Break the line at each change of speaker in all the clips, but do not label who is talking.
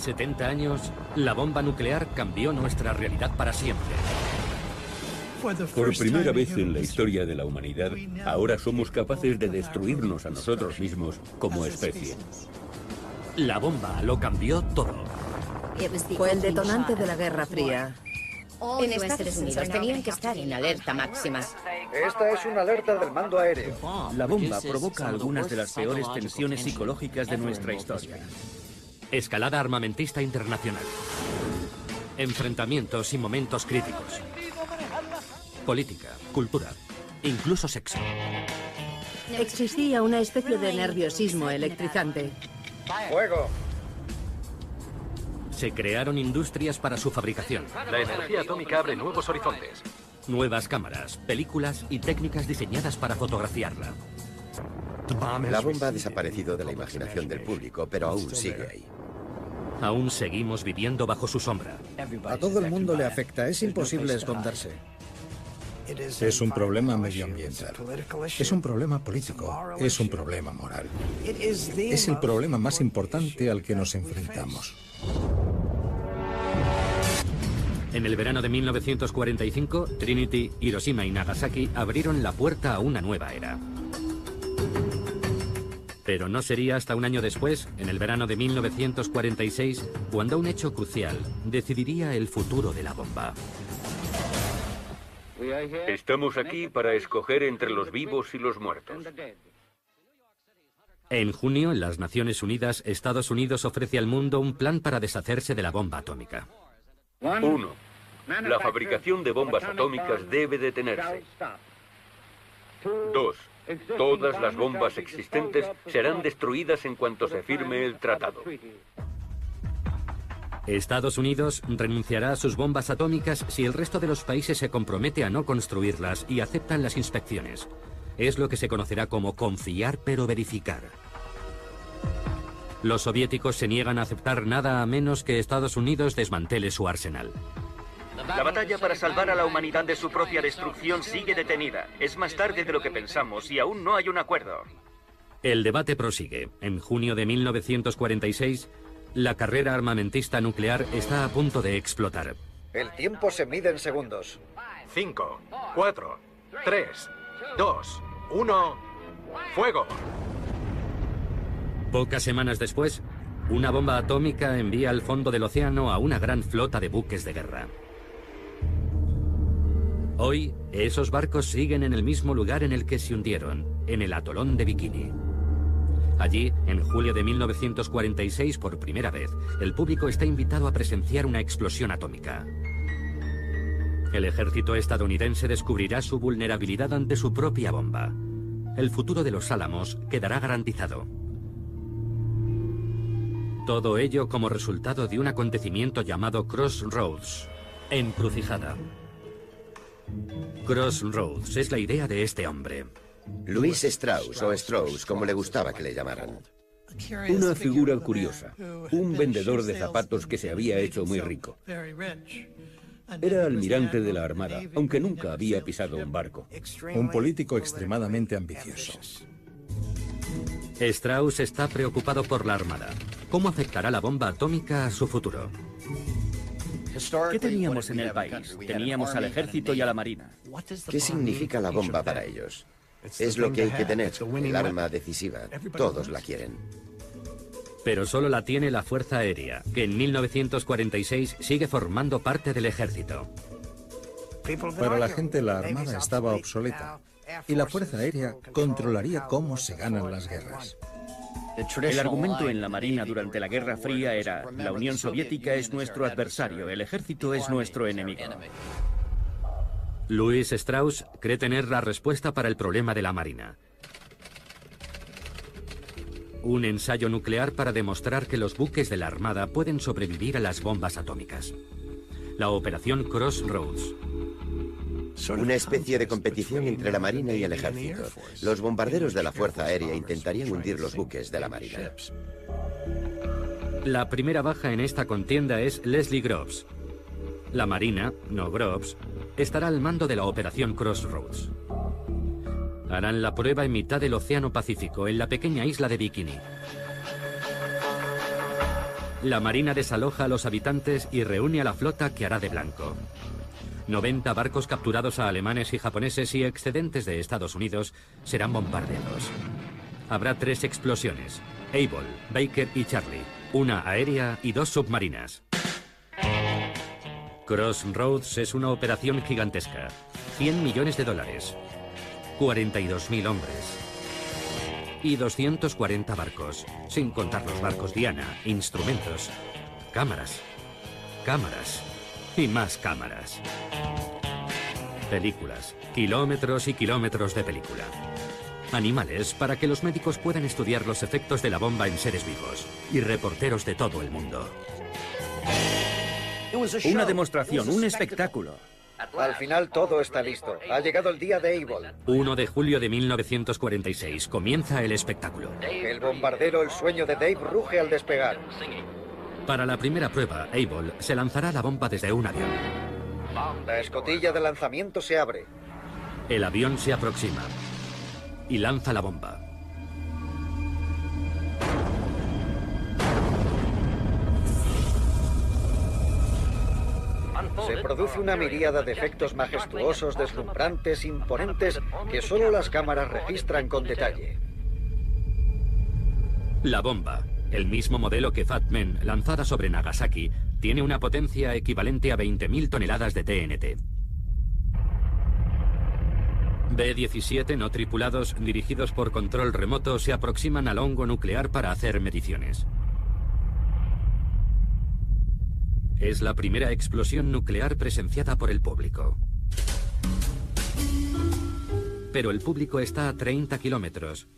70 años, la bomba nuclear cambió nuestra realidad para siempre.
Por primera vez en la historia de la humanidad, ahora somos capaces de destruirnos a nosotros mismos como especie.
La bomba lo cambió todo.
Fue el detonante de la Guerra Fría.
En Estados Unidos tenían que estar en alerta máxima.
Esta es una alerta del mando aéreo.
La bomba provoca algunas de las peores tensiones psicológicas de nuestra historia.
Escalada armamentista internacional. Enfrentamientos y momentos críticos. Política, cultura, incluso sexo.
Existía una especie de nerviosismo electrizante.
¡Fuego!
Se crearon industrias para su fabricación.
La energía atómica abre nuevos horizontes.
Nuevas cámaras, películas y técnicas diseñadas para fotografiarla.
La bomba ha desaparecido de la imaginación del público, pero aún sigue ahí.
Aún seguimos viviendo bajo su sombra.
A todo el mundo le afecta, es imposible esconderse.
Es un problema medioambiental. Es un problema político. Es un problema moral. Es el problema más importante al que nos enfrentamos.
En el verano de 1945, Trinity, Hiroshima y Nagasaki abrieron la puerta a una nueva era. Pero no sería hasta un año después, en el verano de 1946, cuando un hecho crucial decidiría el futuro de la bomba.
Estamos aquí para escoger entre los vivos y los muertos.
En junio, en las Naciones Unidas, Estados Unidos ofrece al mundo un plan para deshacerse de la bomba atómica.
Uno, la fabricación de bombas atómicas debe detenerse. Dos, todas las bombas existentes serán destruidas en cuanto se firme el tratado.
Estados Unidos renunciará a sus bombas atómicas si el resto de los países se compromete a no construirlas y aceptan las inspecciones. Es lo que se conocerá como confiar pero verificar. Los soviéticos se niegan a aceptar nada a menos que Estados Unidos desmantele su arsenal.
La batalla para salvar a la humanidad de su propia destrucción sigue detenida. Es más tarde de lo que pensamos y aún no hay un acuerdo.
El debate prosigue. En junio de 1946, la carrera armamentista nuclear está a punto de explotar.
El tiempo se mide en segundos.
5, 4, 3, 2, 1, fuego.
Pocas semanas después, una bomba atómica envía al fondo del océano a una gran flota de buques de guerra. Hoy, esos barcos siguen en el mismo lugar en el que se hundieron, en el atolón de Bikini. Allí, en julio de 1946, por primera vez, el público está invitado a presenciar una explosión atómica. El ejército estadounidense descubrirá su vulnerabilidad ante su propia bomba. El futuro de los Álamos quedará garantizado. Todo ello como resultado de un acontecimiento llamado Crossroads, Encrucijada. Crossroads es la idea de este hombre.
Luis Strauss o Strauss, como le gustaba que le llamaran.
Una figura curiosa, un vendedor de zapatos que se había hecho muy rico. Era almirante de la Armada, aunque nunca había pisado un barco.
Un político extremadamente ambicioso.
Strauss está preocupado por la Armada. ¿Cómo afectará la bomba atómica a su futuro?
¿Qué teníamos en el país? Teníamos al ejército y a la marina.
¿Qué significa la bomba para ellos? Es lo que hay que tener, el arma decisiva. Todos la quieren.
Pero solo la tiene la Fuerza Aérea, que en 1946 sigue formando parte del ejército.
Para la gente la Armada estaba obsoleta y la Fuerza Aérea controlaría cómo se ganan las guerras.
El argumento en la Marina durante la Guerra Fría era la Unión Soviética es nuestro adversario, el ejército es nuestro enemigo.
Louis Strauss cree tener la respuesta para el problema de la Marina. Un ensayo nuclear para demostrar que los buques de la Armada pueden sobrevivir a las bombas atómicas. La operación Crossroads.
Una especie de competición entre la Marina y el ejército. Los bombarderos de la Fuerza Aérea intentarían hundir los buques de la Marina.
La primera baja en esta contienda es Leslie Groves. La Marina, no Groves, estará al mando de la operación Crossroads. Harán la prueba en mitad del Océano Pacífico, en la pequeña isla de Bikini. La Marina desaloja a los habitantes y reúne a la flota que hará de blanco. 90 barcos capturados a alemanes y japoneses y excedentes de Estados Unidos serán bombardeados. Habrá tres explosiones, Able, Baker y Charlie, una aérea y dos submarinas. Crossroads es una operación gigantesca, 100 millones de dólares, 42.000 hombres y 240 barcos, sin contar los barcos Diana, instrumentos, cámaras, cámaras y más cámaras. Películas, kilómetros y kilómetros de película. Animales para que los médicos puedan estudiar los efectos de la bomba en seres vivos y reporteros de todo el mundo.
Una demostración, un espectáculo.
Al final todo está listo. Ha llegado el día de Able.
1 de julio de 1946. Comienza el espectáculo.
El bombardero El sueño de Dave ruge al despegar.
Para la primera prueba, Able se lanzará la bomba desde un avión.
La escotilla de lanzamiento se abre.
El avión se aproxima y lanza la bomba.
Se produce una miríada de efectos majestuosos, deslumbrantes, imponentes, que solo las cámaras registran con detalle.
La bomba, el mismo modelo que Fat Man lanzada sobre Nagasaki, tiene una potencia equivalente a 20.000 toneladas de TNT. B-17 no tripulados dirigidos por control remoto se aproximan al hongo nuclear para hacer mediciones. Es la primera explosión nuclear presenciada por el público. Pero el público está a 30 kilómetros.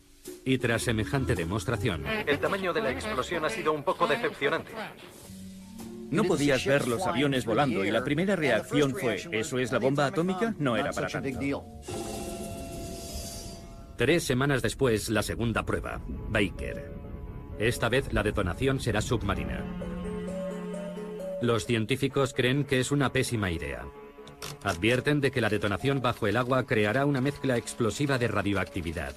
Y tras semejante demostración...
El tamaño de la explosión ha sido un poco decepcionante.
No podías ver los aviones volando y la primera reacción fue, ¿eso es la bomba atómica? No era para tanto.
Tres semanas después, la segunda prueba, Baker. Esta vez la detonación será submarina. Los científicos creen que es una pésima idea. Advierten de que la detonación bajo el agua creará una mezcla explosiva de radioactividad,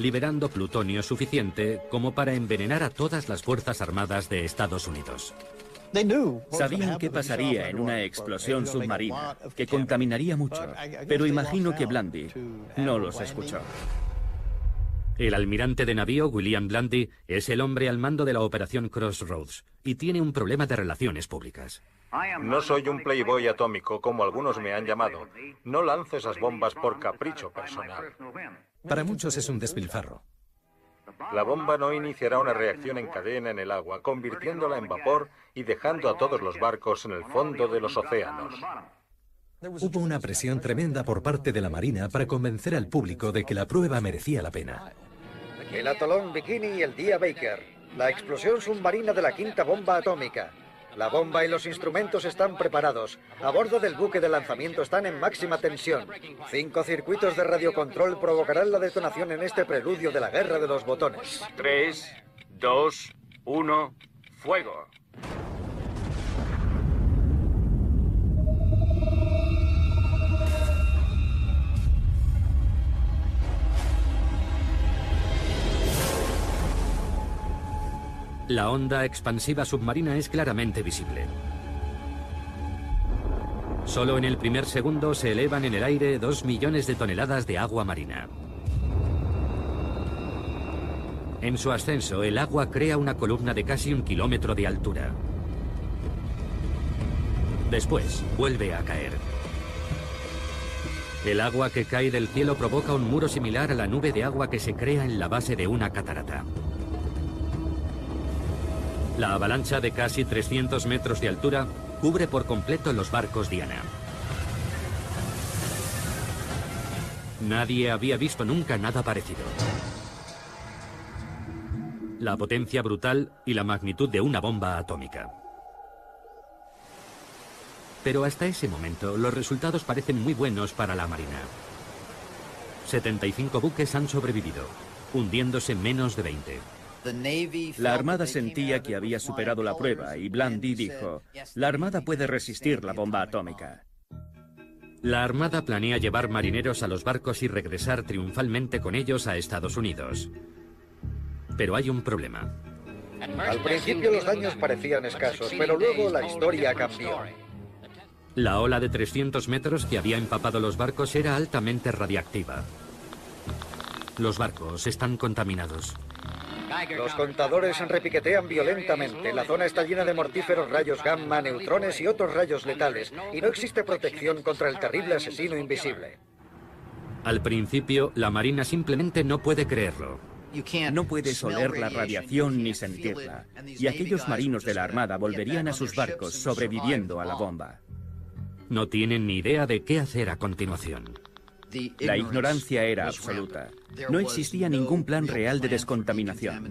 liberando plutonio suficiente como para envenenar a todas las Fuerzas Armadas de Estados Unidos.
Sabían qué pasaría en una explosión submarina, que contaminaría mucho, pero imagino que Blandy no los escuchó.
El almirante de navío William Blandy es el hombre al mando de la operación Crossroads y tiene un problema de relaciones públicas.
No soy un playboy atómico como algunos me han llamado. No lanzo esas bombas por capricho personal.
Para muchos es un despilfarro.
La bomba no iniciará una reacción en cadena en el agua, convirtiéndola en vapor y dejando a todos los barcos en el fondo de los océanos.
Hubo una presión tremenda por parte de la Marina para convencer al público de que la prueba merecía la pena.
El atolón Bikini y el día Baker. La explosión submarina de la quinta bomba atómica. La bomba y los instrumentos están preparados. A bordo del buque de lanzamiento están en máxima tensión. Cinco circuitos de radiocontrol provocarán la detonación en este preludio de la guerra de los botones.
Tres, dos, uno, fuego.
La onda expansiva submarina es claramente visible. Solo en el primer segundo se elevan en el aire dos millones de toneladas de agua marina. En su ascenso, el agua crea una columna de casi un kilómetro de altura. Después, vuelve a caer. El agua que cae del cielo provoca un muro similar a la nube de agua que se crea en la base de una catarata. La avalancha de casi 300 metros de altura cubre por completo los barcos Diana. Nadie había visto nunca nada parecido. La potencia brutal y la magnitud de una bomba atómica. Pero hasta ese momento los resultados parecen muy buenos para la Marina. 75 buques han sobrevivido, hundiéndose menos de 20.
La Armada sentía que había superado la prueba y Blandy dijo, la Armada puede resistir la bomba atómica.
La Armada planea llevar marineros a los barcos y regresar triunfalmente con ellos a Estados Unidos. Pero hay un problema.
Al principio los daños parecían escasos, pero luego la historia cambió.
La ola de 300 metros que había empapado los barcos era altamente radiactiva. Los barcos están contaminados.
Los contadores repiquetean violentamente. La zona está llena de mortíferos rayos gamma, neutrones y otros rayos letales. Y no existe protección contra el terrible asesino invisible.
Al principio, la Marina simplemente no puede creerlo.
No puedes oler la radiación ni sentirla. Y aquellos marinos de la Armada volverían a sus barcos sobreviviendo a la bomba.
No tienen ni idea de qué hacer a continuación.
La ignorancia era absoluta. No existía ningún plan real de descontaminación.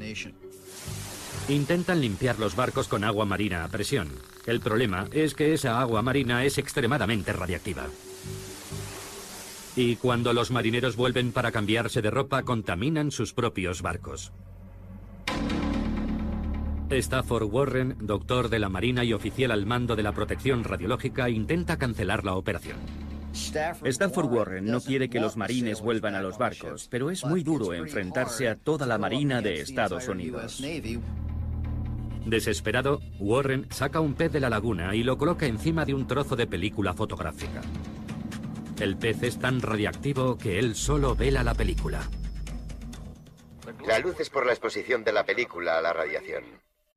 Intentan limpiar los barcos con agua marina a presión. El problema es que esa agua marina es extremadamente radiactiva. Y cuando los marineros vuelven para cambiarse de ropa, contaminan sus propios barcos. Stafford Warren, doctor de la Marina y oficial al mando de la protección radiológica, intenta cancelar la operación.
Stafford Warren no quiere que los marines vuelvan a los barcos, pero es muy duro enfrentarse a toda la Marina de Estados Unidos.
Desesperado, Warren saca un pez de la laguna y lo coloca encima de un trozo de película fotográfica. El pez es tan radiactivo que él solo vela la película.
La luz es por la exposición de la película a la radiación.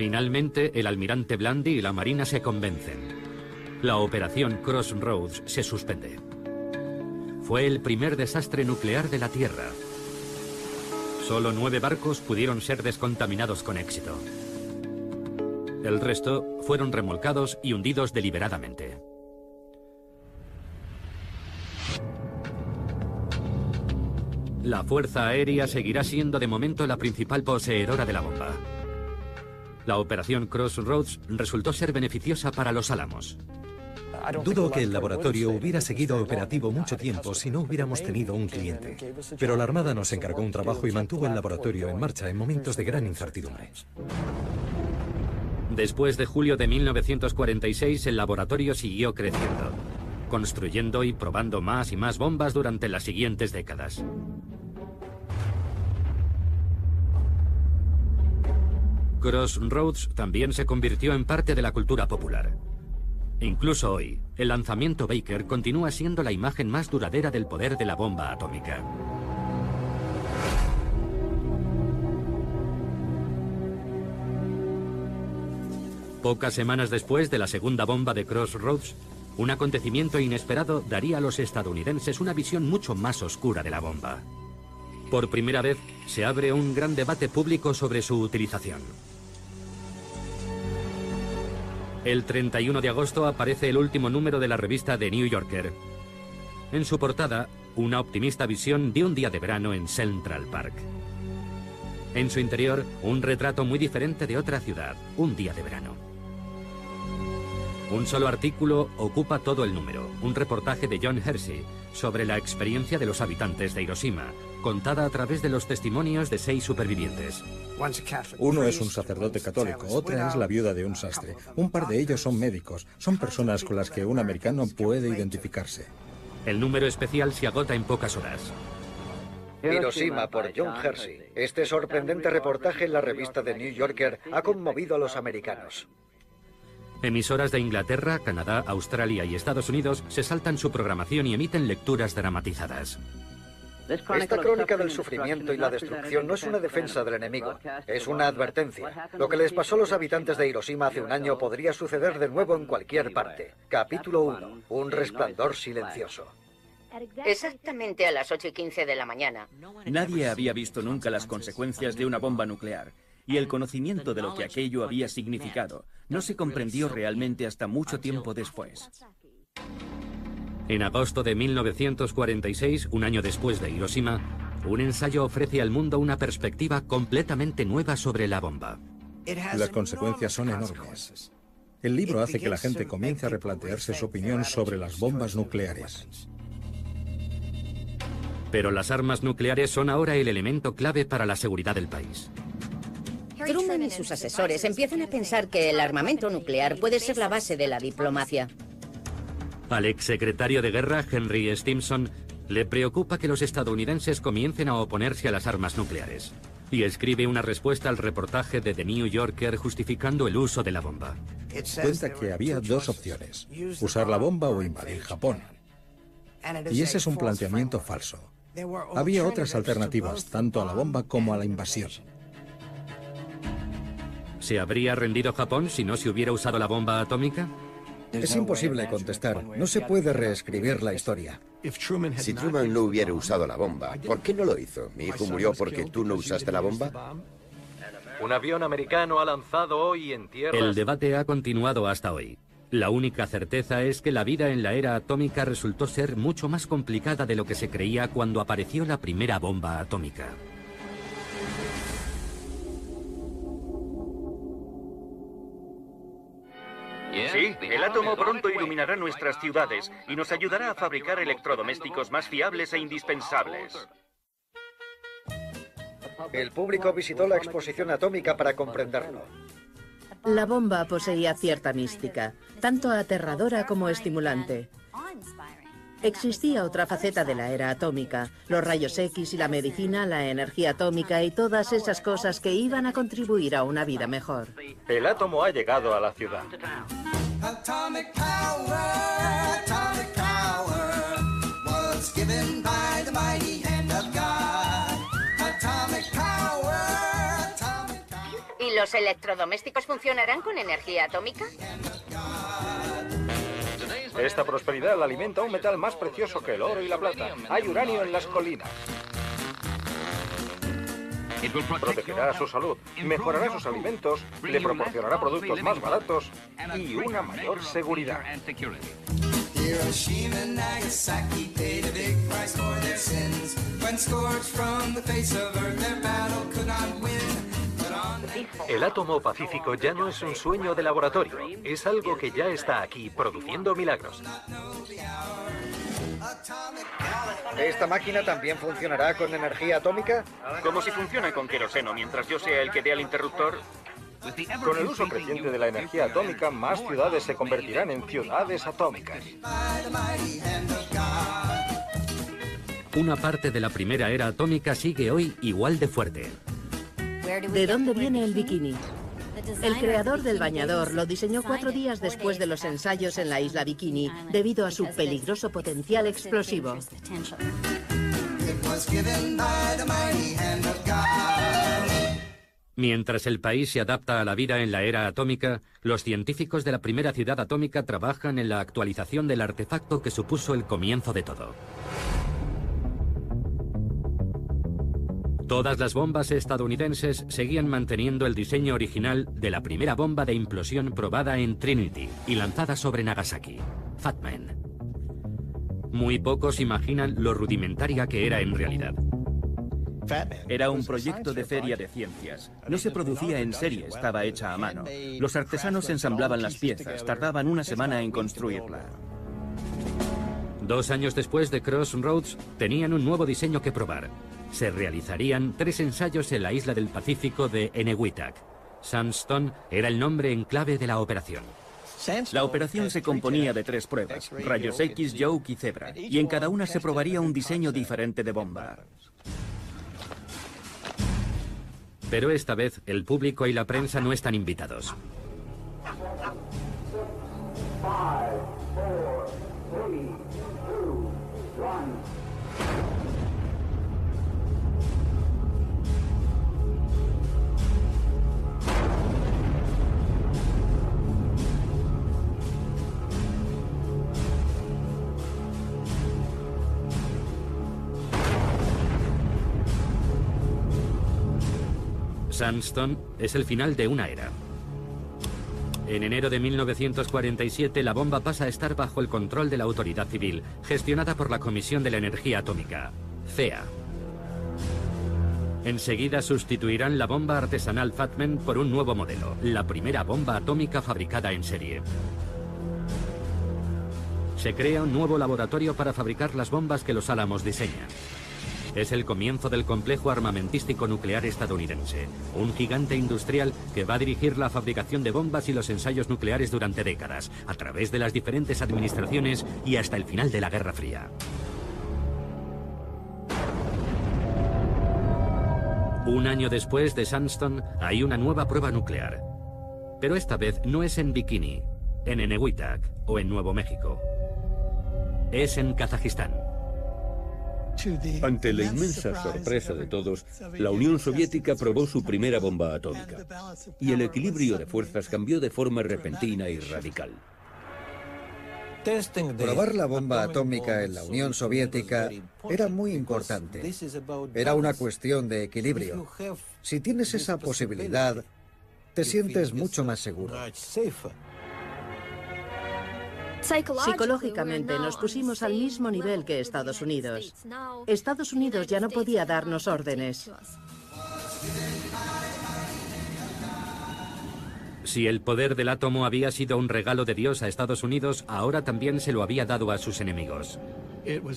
Finalmente, el almirante Blandy y la Marina se convencen. La operación Crossroads se suspende. Fue el primer desastre nuclear de la Tierra. Solo nueve barcos pudieron ser descontaminados con éxito. El resto fueron remolcados y hundidos deliberadamente. La Fuerza Aérea seguirá siendo de momento la principal poseedora de la bomba. La operación Crossroads resultó ser beneficiosa para los Álamos.
Dudo que el laboratorio hubiera seguido operativo mucho tiempo si no hubiéramos tenido un cliente. Pero la Armada nos encargó un trabajo y mantuvo el laboratorio en marcha en momentos de gran incertidumbre.
Después de julio de 1946, el laboratorio siguió creciendo, construyendo y probando más y más bombas durante las siguientes décadas. Crossroads también se convirtió en parte de la cultura popular. Incluso hoy, el lanzamiento Baker continúa siendo la imagen más duradera del poder de la bomba atómica. Pocas semanas después de la segunda bomba de Crossroads, un acontecimiento inesperado daría a los estadounidenses una visión mucho más oscura de la bomba. Por primera vez se abre un gran debate público sobre su utilización. El 31 de agosto aparece el último número de la revista The New Yorker. En su portada, una optimista visión de un día de verano en Central Park. En su interior, un retrato muy diferente de otra ciudad, un día de verano. Un solo artículo ocupa todo el número, un reportaje de John Hersey sobre la experiencia de los habitantes de Hiroshima, contada a través de los testimonios de seis supervivientes.
Uno es un sacerdote católico, otra es la viuda de un sastre. Un par de ellos son médicos, son personas con las que un americano puede identificarse.
El número especial se agota en pocas horas.
Hiroshima por John Hersey. Este sorprendente reportaje en la revista The New Yorker ha conmovido a los americanos.
Emisoras de Inglaterra, Canadá, Australia y Estados Unidos se saltan su programación y emiten lecturas dramatizadas.
Esta crónica del sufrimiento y la destrucción no es una defensa del enemigo, es una advertencia. Lo que les pasó a los habitantes de Hiroshima hace un año podría suceder de nuevo en cualquier parte. Capítulo 1. Un resplandor silencioso.
Exactamente a las 8 y 15 de la mañana.
Nadie había visto nunca las consecuencias de una bomba nuclear y el conocimiento de lo que aquello había significado no se comprendió realmente hasta mucho tiempo después.
En agosto de 1946, un año después de Hiroshima, un ensayo ofrece al mundo una perspectiva completamente nueva sobre la bomba.
Las consecuencias son enormes. El libro hace que la gente comience a replantearse su opinión sobre las bombas nucleares.
Pero las armas nucleares son ahora el elemento clave para la seguridad del país.
Truman y sus asesores empiezan a pensar que el armamento nuclear puede ser la base de la diplomacia.
Al exsecretario de guerra, Henry Stimson, le preocupa que los estadounidenses comiencen a oponerse a las armas nucleares. Y escribe una respuesta al reportaje de The New Yorker justificando el uso de la bomba.
Cuenta que había dos opciones, usar la bomba o invadir Japón. Y ese es un planteamiento falso. Había otras alternativas, tanto a la bomba como a la invasión.
¿Se habría rendido Japón si no se hubiera usado la bomba atómica?
Es imposible contestar. No se puede reescribir la historia.
Si Truman no hubiera usado la bomba, ¿por qué no lo hizo? ¿Mi hijo murió porque tú no usaste la bomba?
Un avión americano ha lanzado hoy en tierra.
El debate ha continuado hasta hoy. La única certeza es que la vida en la era atómica resultó ser mucho más complicada de lo que se creía cuando apareció la primera bomba atómica.
Sí, el átomo pronto iluminará nuestras ciudades y nos ayudará a fabricar electrodomésticos más fiables e indispensables.
El público visitó la exposición atómica para comprenderlo.
La bomba poseía cierta mística, tanto aterradora como estimulante. Existía otra faceta de la era atómica, los rayos X y la medicina, la energía atómica y todas esas cosas que iban a contribuir a una vida mejor.
El átomo ha llegado a la ciudad.
Atomic power, atomic power was given by the mighty hand of God. Atomic power, atomic
¿Y los electrodomésticos funcionarán con energía atómica?
Esta prosperidad la alimenta un metal más precioso que el oro y la plata. Hay uranio en las colinas. Protegerá su salud, mejorará sus alimentos, le proporcionará productos más baratos y una mayor seguridad.
Hiroshima Nagasaki paid a big price for their sins. When from the face of earth, their battle.
El átomo pacífico ya no es un sueño de laboratorio, es algo que ya está aquí produciendo milagros.
¿Esta máquina también funcionará con energía atómica?
Como si funciona con queroseno, mientras yo sea el que dé al interruptor.
Con el uso creciente de la energía atómica, más ciudades se convertirán en ciudades atómicas.
Una parte de la primera era atómica sigue hoy igual de fuerte.
¿De dónde viene el bikini? El creador del bañador lo diseñó cuatro días después de los ensayos en la isla Bikini, debido a su peligroso potencial explosivo.
Mientras el país se adapta a la vida en la era atómica, los científicos de la primera ciudad atómica trabajan en la actualización del artefacto que supuso el comienzo de todo. Todas las bombas estadounidenses seguían manteniendo el diseño original de la primera bomba de implosión probada en Trinity y lanzada sobre Nagasaki, Fatman. Muy pocos imaginan lo rudimentaria que era en realidad.
Era un proyecto de feria de ciencias. No se producía en serie, estaba hecha a mano. Los artesanos ensamblaban las piezas, tardaban una semana en construirla.
Dos años después de Crossroads, tenían un nuevo diseño que probar. Se realizarían tres ensayos en la isla del Pacífico de Enewetak. Sandstone era el nombre en clave de la operación.
La operación se componía de tres pruebas, rayos X, Yoke y Zebra, y en cada una se probaría un diseño diferente de bomba.
Pero esta vez el público y la prensa no están invitados. Es el final de una era. En enero de 1947 la bomba pasa a estar bajo el control de la autoridad civil, gestionada por la Comisión de la Energía Atómica, CEA. Enseguida sustituirán la bomba artesanal Fatman por un nuevo modelo, la primera bomba atómica fabricada en serie. Se crea un nuevo laboratorio para fabricar las bombas que los Álamos diseñan. Es el comienzo del complejo armamentístico nuclear estadounidense, un gigante industrial que va a dirigir la fabricación de bombas y los ensayos nucleares durante décadas, a través de las diferentes administraciones y hasta el final de la Guerra Fría. Un año después de Sandstone hay una nueva prueba nuclear. Pero esta vez no es en Bikini, en Enewetak o en Nuevo México. Es en Kazajistán.
Ante la inmensa sorpresa de todos, la Unión Soviética probó su primera bomba atómica. Y el equilibrio de fuerzas cambió de forma repentina y radical.
Probar la bomba atómica en la Unión Soviética era muy importante. Era una cuestión de equilibrio. Si tienes esa posibilidad, te sientes mucho más seguro.
Psicológicamente nos pusimos al mismo nivel que Estados Unidos. Estados Unidos ya no podía darnos órdenes.
Si el poder del átomo había sido un regalo de Dios a Estados Unidos, ahora también se lo había dado a sus enemigos.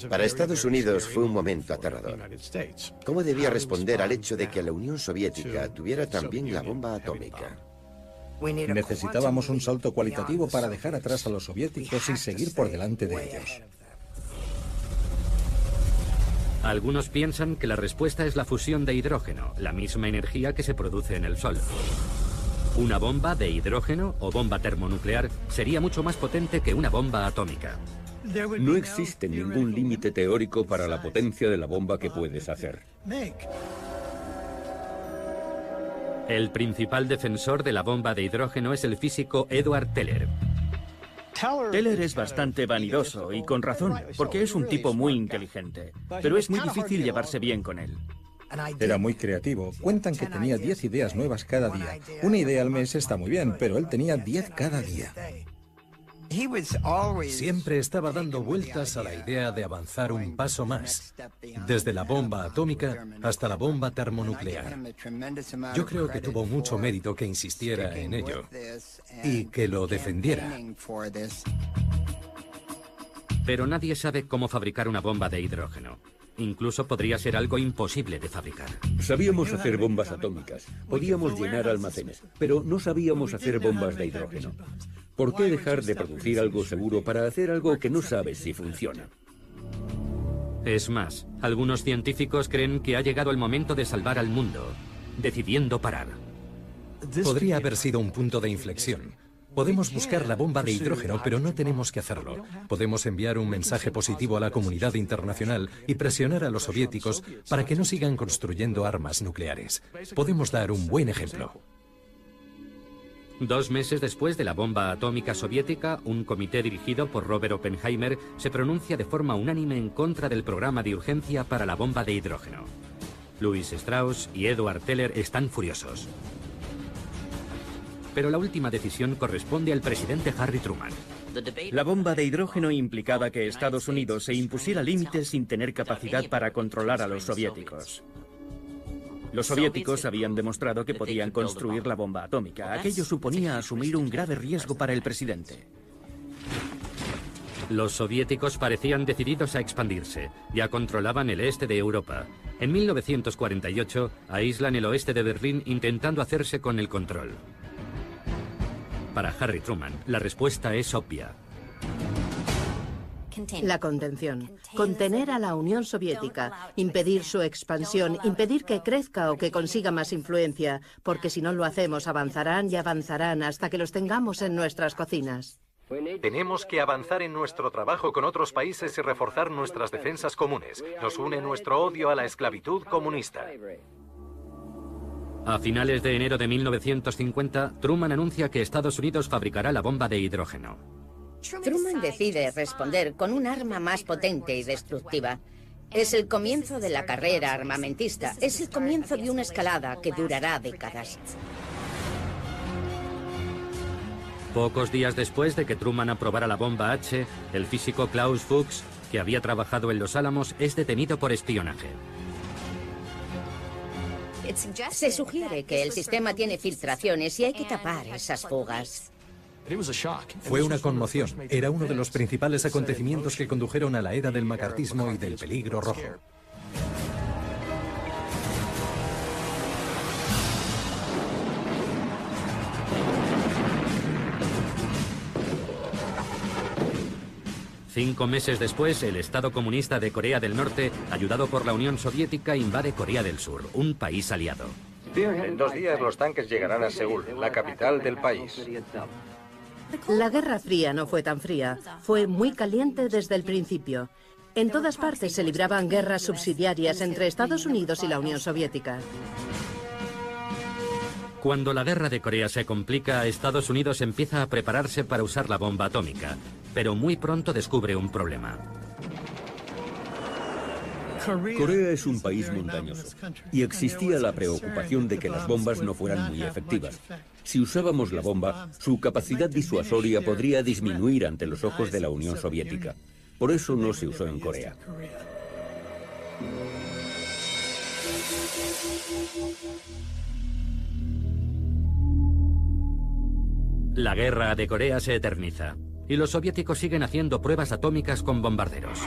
Para Estados Unidos fue un momento aterrador. ¿Cómo debía responder al hecho de que la Unión Soviética tuviera también la bomba atómica?
Necesitábamos un salto cualitativo para dejar atrás a los soviéticos y seguir por delante de ellos.
Algunos piensan que la respuesta es la fusión de hidrógeno, la misma energía que se produce en el Sol. Una bomba de hidrógeno o bomba termonuclear sería mucho más potente que una bomba atómica.
No existe ningún límite teórico para la potencia de la bomba que puedes hacer.
El principal defensor de la bomba de hidrógeno es el físico Edward Teller.
Teller es bastante vanidoso y con razón, porque es un tipo muy inteligente, pero es muy difícil llevarse bien con él.
Era muy creativo. Cuentan que tenía 10 ideas nuevas cada día. Una idea al mes está muy bien, pero él tenía 10 cada día.
Siempre estaba dando vueltas a la idea de avanzar un paso más, desde la bomba atómica hasta la bomba termonuclear. Yo creo que tuvo mucho mérito que insistiera en ello y que lo defendiera.
Pero nadie sabe cómo fabricar una bomba de hidrógeno. Incluso podría ser algo imposible de fabricar.
Sabíamos hacer bombas atómicas, podíamos llenar almacenes, pero no sabíamos hacer bombas de hidrógeno. ¿Por qué dejar de producir algo seguro para hacer algo que no sabes si funciona?
Es más, algunos científicos creen que ha llegado el momento de salvar al mundo, decidiendo parar.
Podría haber sido un punto de inflexión. Podemos buscar la bomba de hidrógeno, pero no tenemos que hacerlo. Podemos enviar un mensaje positivo a la comunidad internacional y presionar a los soviéticos para que no sigan construyendo armas nucleares. Podemos dar un buen ejemplo.
Dos meses después de la bomba atómica soviética, un comité dirigido por Robert Oppenheimer se pronuncia de forma unánime en contra del programa de urgencia para la bomba de hidrógeno. Louis Strauss y Edward Teller están furiosos. Pero la última decisión corresponde al presidente Harry Truman.
La bomba de hidrógeno implicaba que Estados Unidos se impusiera límites sin tener capacidad para controlar a los soviéticos. Los soviéticos habían demostrado que podían construir la bomba atómica. Aquello suponía asumir un grave riesgo para el presidente.
Los soviéticos parecían decididos a expandirse. Ya controlaban el este de Europa. En 1948 aíslan el oeste de Berlín intentando hacerse con el control. Para Harry Truman, la respuesta es obvia.
La contención. Contener a la Unión Soviética, impedir su expansión, impedir que crezca o que consiga más influencia, porque si no lo hacemos avanzarán y avanzarán hasta que los tengamos en nuestras cocinas.
Tenemos que avanzar en nuestro trabajo con otros países y reforzar nuestras defensas comunes. Nos une nuestro odio a la esclavitud comunista.
A finales de enero de 1950, Truman anuncia que Estados Unidos fabricará la bomba de hidrógeno.
Truman decide responder con un arma más potente y destructiva. Es el comienzo de la carrera armamentista. Es el comienzo de una escalada que durará décadas.
Pocos días después de que Truman aprobara la bomba H, el físico Klaus Fuchs, que había trabajado en Los Álamos, es detenido por espionaje.
Se sugiere que el sistema tiene filtraciones y hay que tapar esas fugas.
Fue una conmoción. Era uno de los principales acontecimientos que condujeron a la era del macartismo y del peligro rojo.
Cinco meses después, el Estado comunista de Corea del Norte, ayudado por la Unión Soviética, invade Corea del Sur, un país aliado.
En dos días los tanques llegarán a Seúl, la capital del país.
La Guerra Fría no fue tan fría, fue muy caliente desde el principio. En todas partes se libraban guerras subsidiarias entre Estados Unidos y la Unión Soviética.
Cuando la guerra de Corea se complica, Estados Unidos empieza a prepararse para usar la bomba atómica, pero muy pronto descubre un problema.
Corea es un país montañoso y existía la preocupación de que las bombas no fueran muy efectivas. Si usábamos la bomba, su capacidad disuasoria podría disminuir ante los ojos de la Unión Soviética. Por eso no se usó en Corea.
La guerra de Corea se eterniza y los soviéticos siguen haciendo pruebas atómicas con bombarderos.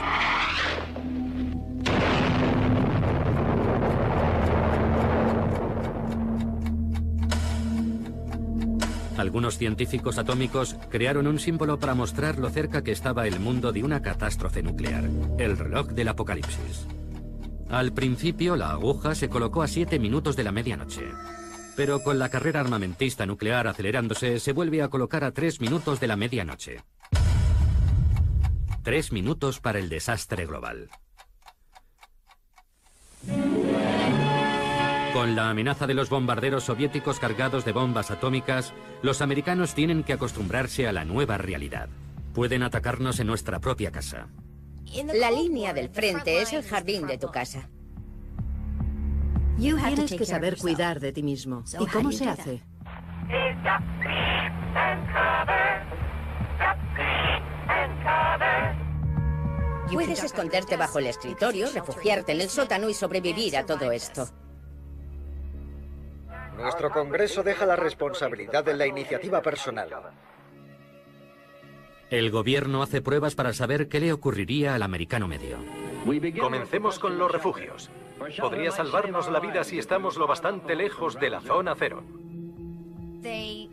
Algunos científicos atómicos crearon un símbolo para mostrar lo cerca que estaba el mundo de una catástrofe nuclear, el reloj del apocalipsis. Al principio la aguja se colocó a 7 minutos de la medianoche, pero con la carrera armamentista nuclear acelerándose se vuelve a colocar a 3 minutos de la medianoche. Tres minutos para el desastre global. Con la amenaza de los bombarderos soviéticos cargados de bombas atómicas, los americanos tienen que acostumbrarse a la nueva realidad. Pueden atacarnos en nuestra propia casa.
La línea del frente es el jardín de tu casa.
Tienes que saber cuidar de ti mismo. ¿Y cómo se hace?
Puedes esconderte bajo el escritorio, refugiarte en el sótano y sobrevivir a todo esto.
Nuestro Congreso deja la responsabilidad en la iniciativa personal.
El gobierno hace pruebas para saber qué le ocurriría al americano medio.
Comencemos con los refugios. Podría salvarnos la vida si estamos lo bastante lejos de la zona cero.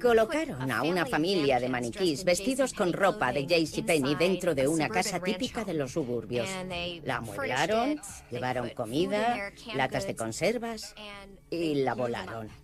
Colocaron a una familia de maniquís vestidos con ropa de JCPenney dentro de una casa típica de los suburbios. La amueblaron, llevaron comida, latas de conservas y la volaron.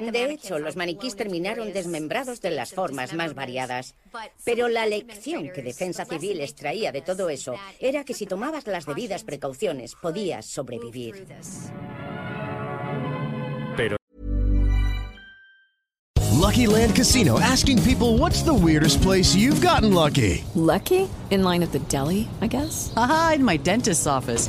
De hecho, los maniquís terminaron desmembrados de las formas más variadas. Pero la lección que Defensa Civil extraía de todo eso era que si tomabas las debidas precauciones podías sobrevivir.
Pero
Lucky Land Casino asking people what's the weirdest place you've gotten lucky?
Lucky? In line at the deli, I guess?
Aha, in my dentist's office.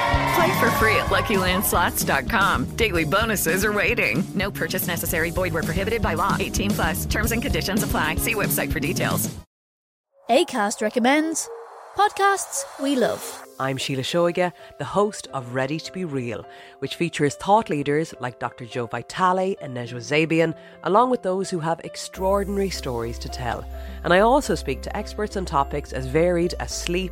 Play for free at LuckyLandSlots.com. Daily bonuses are waiting. No purchase necessary. Void where prohibited by law. 18 plus. Terms and conditions apply. See website for details.
ACAST recommends podcasts we love.
I'm Sheila Shoiga, the host of Ready to Be Real, which features thought leaders like Dr. Joe Vitale and Nejwa Zabian, along with those who have extraordinary stories to tell. And I also speak to experts on topics as varied as sleep,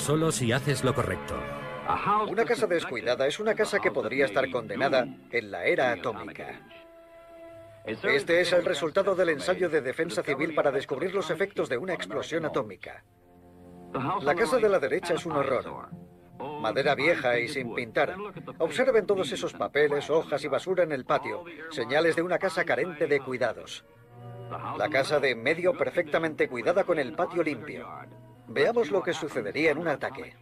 Solo si haces lo correcto.
Una casa descuidada es una casa que podría estar condenada en la era atómica. Este es el resultado del ensayo de defensa civil para descubrir los efectos de una explosión atómica. La casa de la derecha es un horror. Madera vieja y sin pintar. Observen todos esos papeles, hojas y basura en el patio, señales de una casa carente de cuidados. La casa de en medio perfectamente cuidada con el patio limpio. Veamos lo que sucedería en un ataque.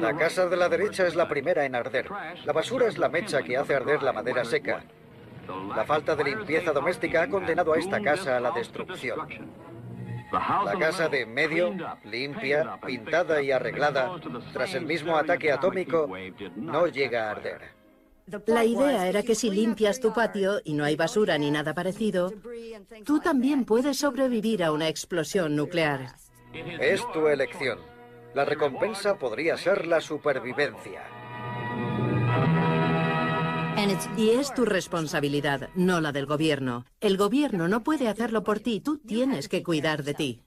La casa de la derecha es la primera en arder. La basura es la mecha que hace arder la madera seca. La falta de limpieza doméstica ha condenado a esta casa a la destrucción. La casa de medio, limpia, pintada y arreglada, tras el mismo ataque atómico, no llega a arder.
La idea era que si limpias tu patio y no hay basura ni nada parecido, tú también puedes sobrevivir a una explosión nuclear.
Es tu elección. La recompensa podría ser la supervivencia.
Y es tu responsabilidad, no la del gobierno. El gobierno no puede hacerlo por ti, tú tienes que cuidar de ti.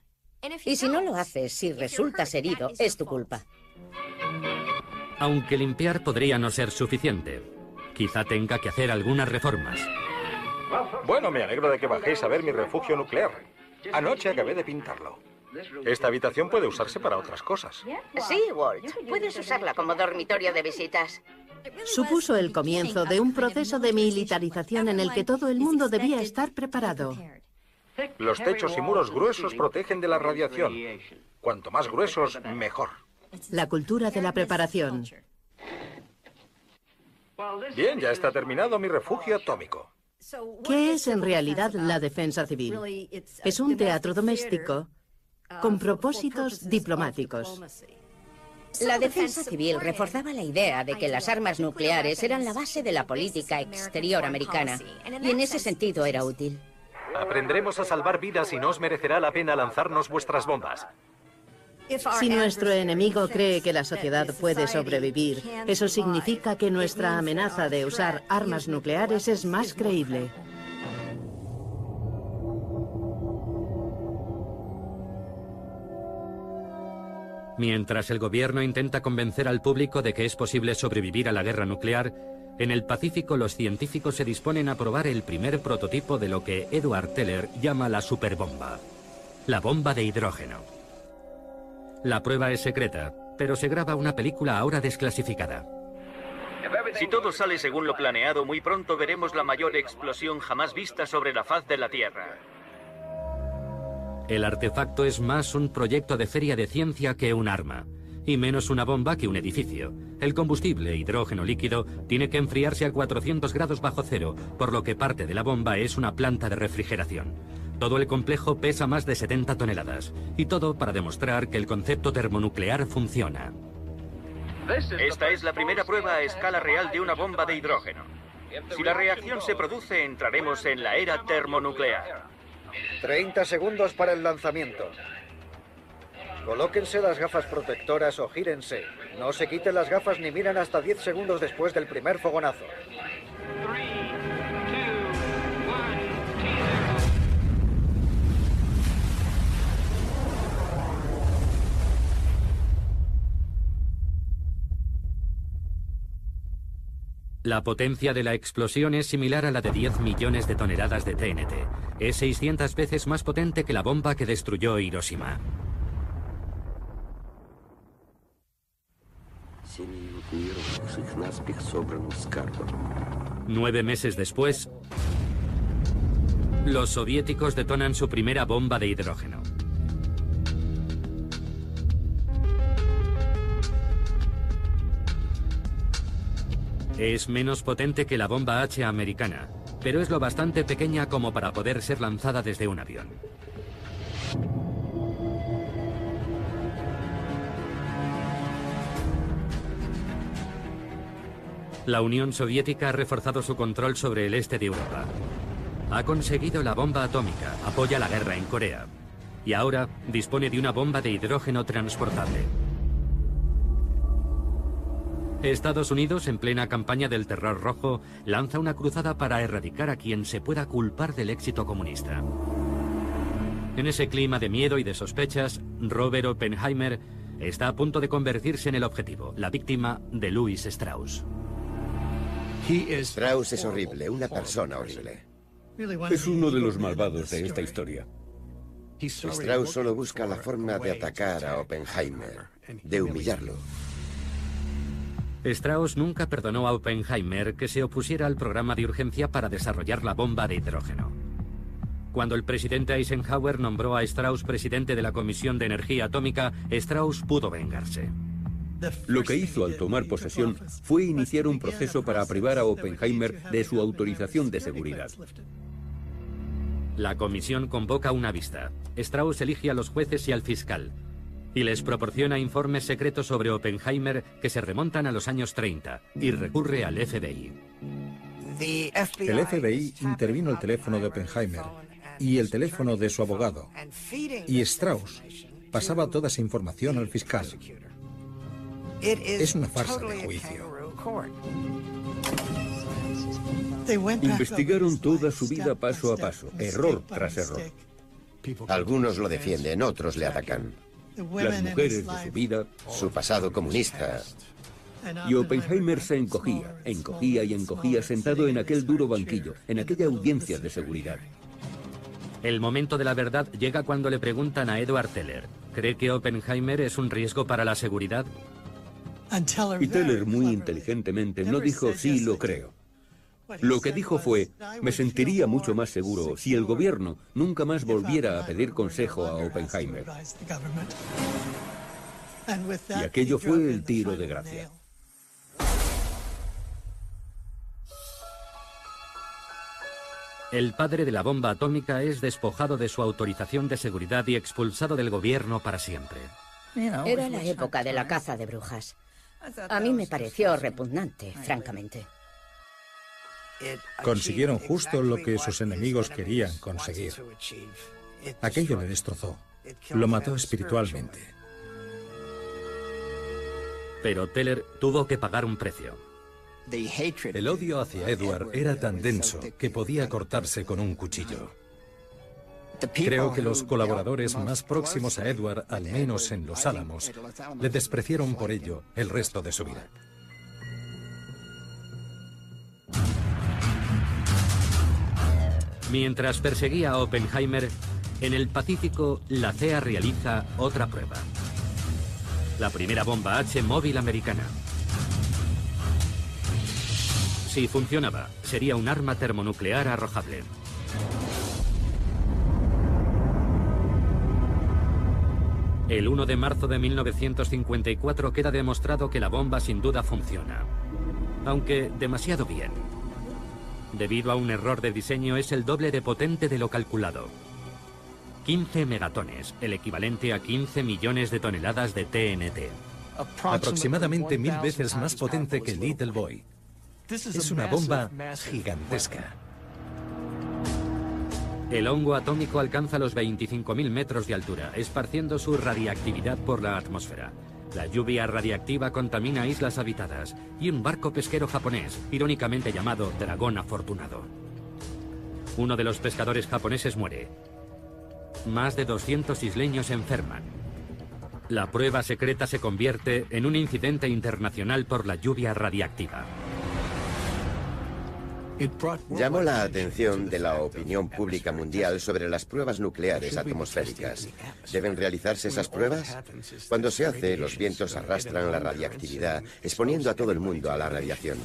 Y si no lo haces, si resultas herido, es tu culpa.
Aunque limpiar podría no ser suficiente. Quizá tenga que hacer algunas reformas.
Bueno, me alegro de que bajéis a ver mi refugio nuclear. Anoche acabé de pintarlo. Esta habitación puede usarse para otras cosas.
Sí, Walt. Puedes usarla como dormitorio de visitas.
Supuso el comienzo de un proceso de militarización en el que todo el mundo debía estar preparado.
Los techos y muros gruesos protegen de la radiación. Cuanto más gruesos, mejor.
La cultura de la preparación.
Bien, ya está terminado mi refugio atómico.
¿Qué es en realidad la defensa civil? Es un teatro doméstico con propósitos diplomáticos.
La defensa civil reforzaba la idea de que las armas nucleares eran la base de la política exterior americana, y en ese sentido era útil.
Aprendremos a salvar vidas y no os merecerá la pena lanzarnos vuestras bombas.
Si nuestro enemigo cree que la sociedad puede sobrevivir, eso significa que nuestra amenaza de usar armas nucleares es más creíble.
Mientras el gobierno intenta convencer al público de que es posible sobrevivir a la guerra nuclear, en el Pacífico los científicos se disponen a probar el primer prototipo de lo que Edward Teller llama la superbomba, la bomba de hidrógeno. La prueba es secreta, pero se graba una película ahora desclasificada.
Si todo sale según lo planeado, muy pronto veremos la mayor explosión jamás vista sobre la faz de la Tierra.
El artefacto es más un proyecto de feria de ciencia que un arma, y menos una bomba que un edificio. El combustible, hidrógeno líquido, tiene que enfriarse a 400 grados bajo cero, por lo que parte de la bomba es una planta de refrigeración. Todo el complejo pesa más de 70 toneladas, y todo para demostrar que el concepto termonuclear funciona.
Esta es la primera prueba a escala real de una bomba de hidrógeno. Si la reacción se produce, entraremos en la era termonuclear.
30 segundos para el lanzamiento. Colóquense las gafas protectoras o gírense. No se quiten las gafas ni miren hasta 10 segundos después del primer fogonazo.
La potencia de la explosión es similar a la de 10 millones de toneladas de TNT. Es 600 veces más potente que la bomba que destruyó Hiroshima. Nueve meses después, los soviéticos detonan su primera bomba de hidrógeno. Es menos potente que la bomba H americana, pero es lo bastante pequeña como para poder ser lanzada desde un avión. La Unión Soviética ha reforzado su control sobre el este de Europa. Ha conseguido la bomba atómica, apoya la guerra en Corea y ahora dispone de una bomba de hidrógeno transportable. Estados Unidos, en plena campaña del terror rojo, lanza una cruzada para erradicar a quien se pueda culpar del éxito comunista. En ese clima de miedo y de sospechas, Robert Oppenheimer está a punto de convertirse en el objetivo, la víctima de Louis Strauss.
Strauss es horrible, una persona horrible.
Es uno de los malvados de esta historia.
Strauss solo busca la forma de atacar a Oppenheimer, de humillarlo.
Strauss nunca perdonó a Oppenheimer que se opusiera al programa de urgencia para desarrollar la bomba de hidrógeno. Cuando el presidente Eisenhower nombró a Strauss presidente de la Comisión de Energía Atómica, Strauss pudo vengarse.
Lo que hizo al tomar posesión fue iniciar un proceso para privar a Oppenheimer de su autorización de seguridad.
La comisión convoca una vista. Strauss elige a los jueces y al fiscal, y les proporciona informes secretos sobre Oppenheimer que se remontan a los años 30 y recurre al FBI.
El FBI intervino el teléfono de Oppenheimer y el teléfono de su abogado. Y Strauss pasaba toda esa información al fiscal. Es una farsa de juicio.
Investigaron toda su vida paso a paso, error tras error.
Algunos lo defienden, otros le atacan.
Las mujeres de su vida,
su pasado comunista,
Y Oppenheimer se encogía, encogía y encogía sentado en aquel duro banquillo, en aquella audiencia de seguridad.
El momento de la verdad llega cuando le preguntan a Edward Teller, ¿cree que Oppenheimer es un riesgo para la seguridad?
Y Teller muy inteligentemente no dijo sí lo creo. Lo que dijo fue, me sentiría mucho más seguro si el gobierno nunca más volviera a pedir consejo a Oppenheimer. Y aquello fue el tiro de gracia.
El padre de la bomba atómica es despojado de su autorización de seguridad y expulsado del gobierno para siempre.
Era la época de la caza de brujas. A mí me pareció repugnante, francamente.
Consiguieron justo lo que sus enemigos querían conseguir. Aquello le destrozó. Lo mató espiritualmente.
Pero Teller tuvo que pagar un precio.
El odio hacia Edward era tan denso que podía cortarse con un cuchillo. Creo que los colaboradores más próximos a Edward, al menos en Los Álamos, le despreciaron por ello el resto de su vida.
Mientras perseguía a Oppenheimer, en el Pacífico, la CEA realiza otra prueba. La primera bomba H móvil americana. Si funcionaba, sería un arma termonuclear arrojable. El 1 de marzo de 1954 queda demostrado que la bomba sin duda funciona. Aunque demasiado bien. Debido a un error de diseño es el doble de potente de lo calculado. 15 megatones, el equivalente a 15 millones de toneladas de TNT.
Aproximadamente mil veces más potente que Little Boy. Es una bomba gigantesca.
El hongo atómico alcanza los 25.000 metros de altura, esparciendo su radiactividad por la atmósfera. La lluvia radiactiva contamina islas habitadas y un barco pesquero japonés, irónicamente llamado Dragón Afortunado. Uno de los pescadores japoneses muere. Más de 200 isleños enferman. La prueba secreta se convierte en un incidente internacional por la lluvia radiactiva.
Llamó la atención de la opinión pública mundial sobre las pruebas nucleares atmosféricas. ¿Deben realizarse esas pruebas? Cuando se hace, los vientos arrastran la radiactividad, exponiendo a todo el mundo a la radiación.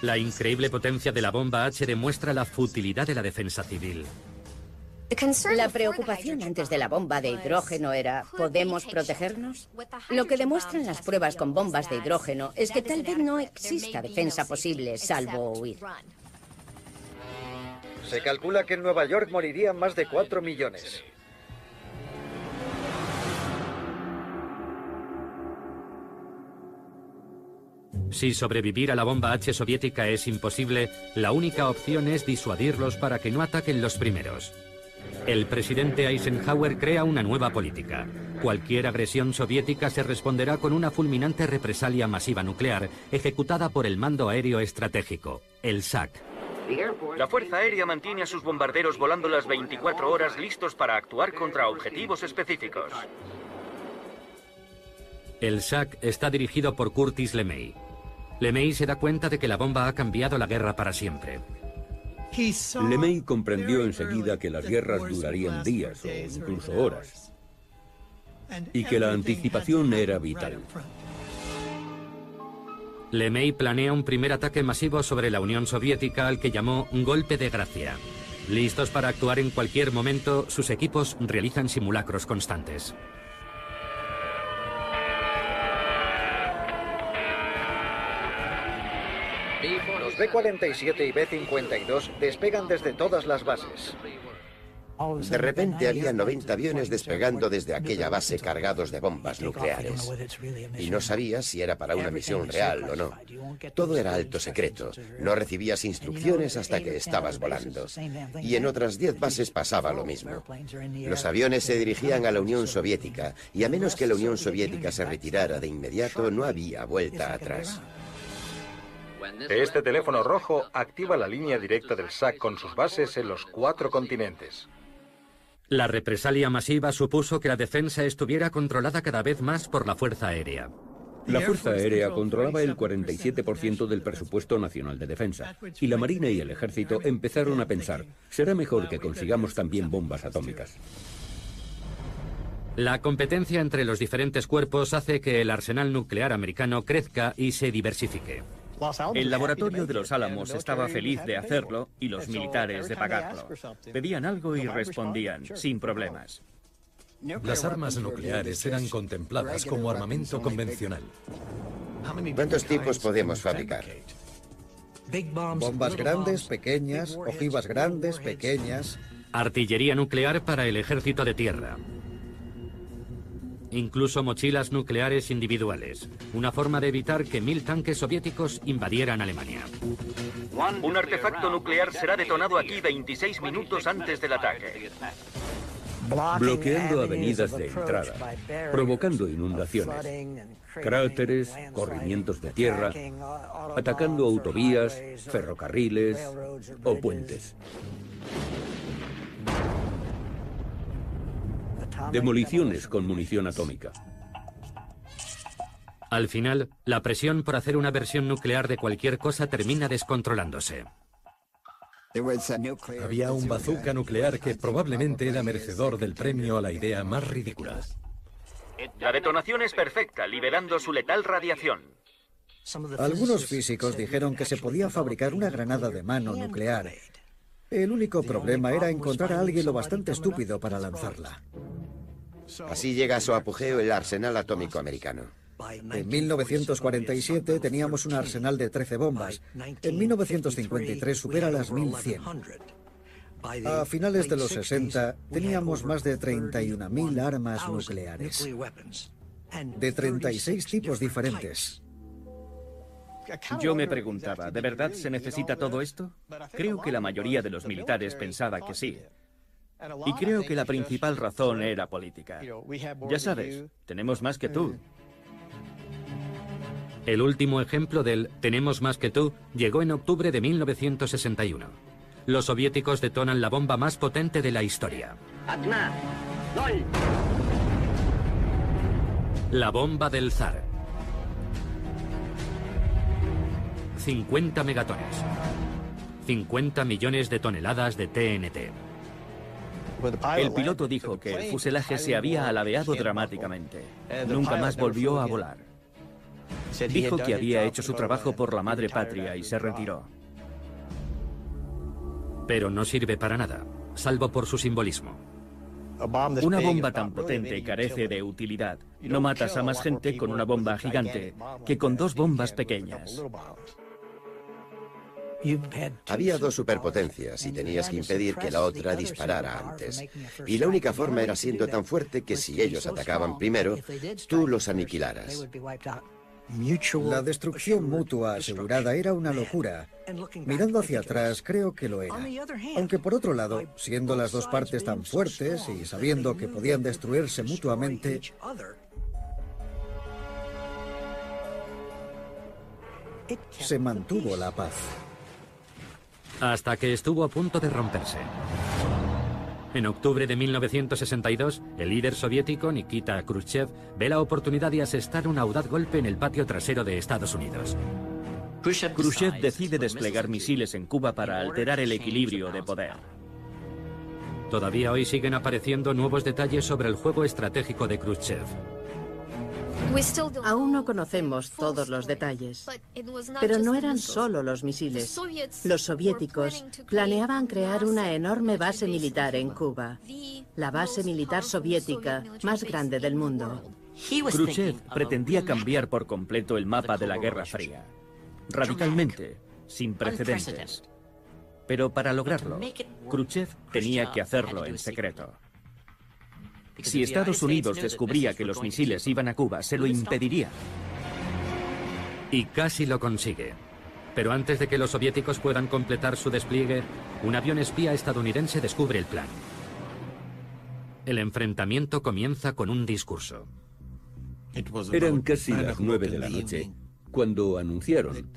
La increíble potencia de la bomba H demuestra la futilidad de la defensa civil.
La preocupación antes de la bomba de hidrógeno era, ¿podemos protegernos? Lo que demuestran las pruebas con bombas de hidrógeno es que tal vez no exista defensa posible salvo huir.
Se calcula que en Nueva York morirían más de 4 millones.
Si sobrevivir a la bomba H soviética es imposible, la única opción es disuadirlos para que no ataquen los primeros. El presidente Eisenhower crea una nueva política. Cualquier agresión soviética se responderá con una fulminante represalia masiva nuclear ejecutada por el Mando Aéreo Estratégico, el SAC.
La Fuerza Aérea mantiene a sus bombarderos volando las 24 horas listos para actuar contra objetivos específicos.
El SAC está dirigido por Curtis LeMay. LeMay se da cuenta de que la bomba ha cambiado la guerra para siempre.
LeMay comprendió enseguida que las guerras durarían días o incluso horas y que la anticipación era vital.
LeMay planea un primer ataque masivo sobre la Unión Soviética al que llamó golpe de gracia. Listos para actuar en cualquier momento, sus equipos realizan simulacros constantes.
Los B-47 y B-52 despegan desde todas las bases.
De repente había 90 aviones despegando desde aquella base cargados de bombas nucleares. Y no sabías si era para una misión real o no. Todo era alto secreto. No recibías instrucciones hasta que estabas volando. Y en otras 10 bases pasaba lo mismo. Los aviones se dirigían a la Unión Soviética y a menos que la Unión Soviética se retirara de inmediato no había vuelta atrás.
Este teléfono rojo activa la línea directa del SAC con sus bases en los cuatro continentes.
La represalia masiva supuso que la defensa estuviera controlada cada vez más por la Fuerza Aérea.
La Fuerza Aérea controlaba el 47% del presupuesto nacional de defensa y la Marina y el Ejército empezaron a pensar, será mejor que consigamos también bombas atómicas.
La competencia entre los diferentes cuerpos hace que el arsenal nuclear americano crezca y se diversifique.
El laboratorio de los Álamos estaba feliz de hacerlo y los militares de pagarlo. Pedían algo y respondían, sin problemas.
Las armas nucleares eran contempladas como armamento convencional.
¿Cuántos tipos podemos fabricar?
Bombas grandes, pequeñas, ojivas grandes, pequeñas.
Artillería nuclear para el ejército de tierra. Incluso mochilas nucleares individuales. Una forma de evitar que mil tanques soviéticos invadieran Alemania.
Un artefacto nuclear será detonado aquí 26 minutos antes del ataque.
Bloqueando avenidas de entrada, provocando inundaciones, cráteres, corrimientos de tierra, atacando autovías, ferrocarriles o puentes. Demoliciones con munición atómica.
Al final, la presión por hacer una versión nuclear de cualquier cosa termina descontrolándose.
Había un bazooka nuclear que probablemente era merecedor del premio a la idea más ridícula.
La detonación es perfecta, liberando su letal radiación.
Algunos físicos dijeron que se podía fabricar una granada de mano nuclear. El único problema era encontrar a alguien lo bastante estúpido para lanzarla.
Así llega a su apogeo el arsenal atómico americano.
En 1947 teníamos un arsenal de 13 bombas. En 1953 supera las 1100. A finales de los 60 teníamos más de 31.000 armas nucleares. De 36 tipos diferentes.
Yo me preguntaba, ¿de verdad se necesita todo esto? Creo que la mayoría de los militares pensaba que sí. Y creo que la principal razón era política. Ya sabes, tenemos más que tú.
El último ejemplo del tenemos más que tú llegó en octubre de 1961. Los soviéticos detonan la bomba más potente de la historia. La bomba del zar. 50 megatones. 50 millones de toneladas de TNT.
El piloto dijo que el fuselaje se había alabeado dramáticamente. Nunca más volvió a volar. Dijo que había hecho su trabajo por la madre patria y se retiró.
Pero no sirve para nada, salvo por su simbolismo.
Una bomba tan potente carece de utilidad. No matas a más gente con una bomba gigante que con dos bombas pequeñas.
Había dos superpotencias y tenías que impedir que la otra disparara antes. Y la única forma era siendo tan fuerte que si ellos atacaban primero, tú los aniquilaras.
La destrucción mutua asegurada era una locura. Mirando hacia atrás, creo que lo era. Aunque por otro lado, siendo las dos partes tan fuertes y sabiendo que podían destruirse mutuamente, se mantuvo la paz.
Hasta que estuvo a punto de romperse. En octubre de 1962, el líder soviético Nikita Khrushchev ve la oportunidad de asestar un audaz golpe en el patio trasero de Estados Unidos.
Khrushchev decide desplegar misiles en Cuba para alterar el equilibrio de poder.
Todavía hoy siguen apareciendo nuevos detalles sobre el juego estratégico de Khrushchev.
Aún no conocemos todos los detalles, pero no eran solo los misiles. Los soviéticos planeaban crear una enorme base militar en Cuba, la base militar soviética más grande del mundo.
Khrushchev pretendía cambiar por completo el mapa de la Guerra Fría, radicalmente, sin precedentes. Pero para lograrlo, Khrushchev tenía que hacerlo en secreto. Si Estados Unidos descubría que los misiles iban a Cuba, se lo impediría.
Y casi lo consigue. Pero antes de que los soviéticos puedan completar su despliegue, un avión espía estadounidense descubre el plan. El enfrentamiento comienza con un discurso.
Eran casi las nueve de la noche cuando anunciaron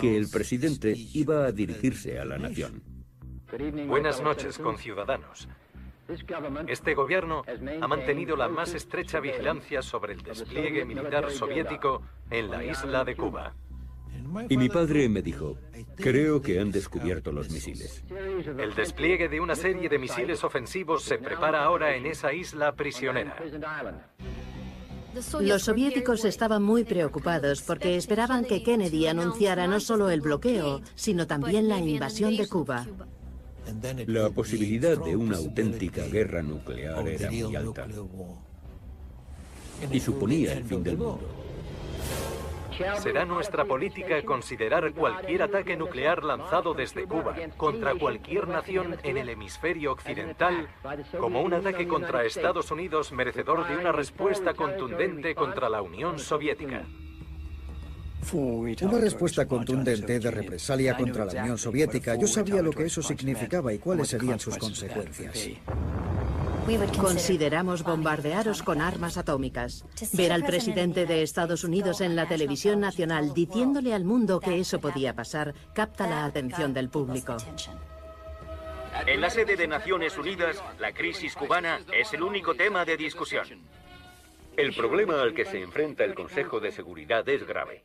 que el presidente iba a dirigirse a la nación.
Buenas noches, conciudadanos. Este gobierno ha mantenido la más estrecha vigilancia sobre el despliegue militar soviético en la isla de Cuba.
Y mi padre me dijo, creo que han descubierto los misiles.
El despliegue de una serie de misiles ofensivos se prepara ahora en esa isla prisionera.
Los soviéticos estaban muy preocupados porque esperaban que Kennedy anunciara no solo el bloqueo, sino también la invasión de Cuba.
La posibilidad de una auténtica guerra nuclear era muy alta. Y suponía el fin del mundo.
Será nuestra política considerar cualquier ataque nuclear lanzado desde Cuba contra cualquier nación en el hemisferio occidental como un ataque contra Estados Unidos merecedor de una respuesta contundente contra la Unión Soviética.
Una respuesta contundente de represalia contra la Unión Soviética. Yo sabía lo que eso significaba y cuáles serían sus consecuencias.
Consideramos bombardearos con armas atómicas. Ver al presidente de Estados Unidos en la televisión nacional diciéndole al mundo que eso podía pasar capta la atención del público.
En la sede de Naciones Unidas, la crisis cubana es el único tema de discusión.
El problema al que se enfrenta el Consejo de Seguridad es grave.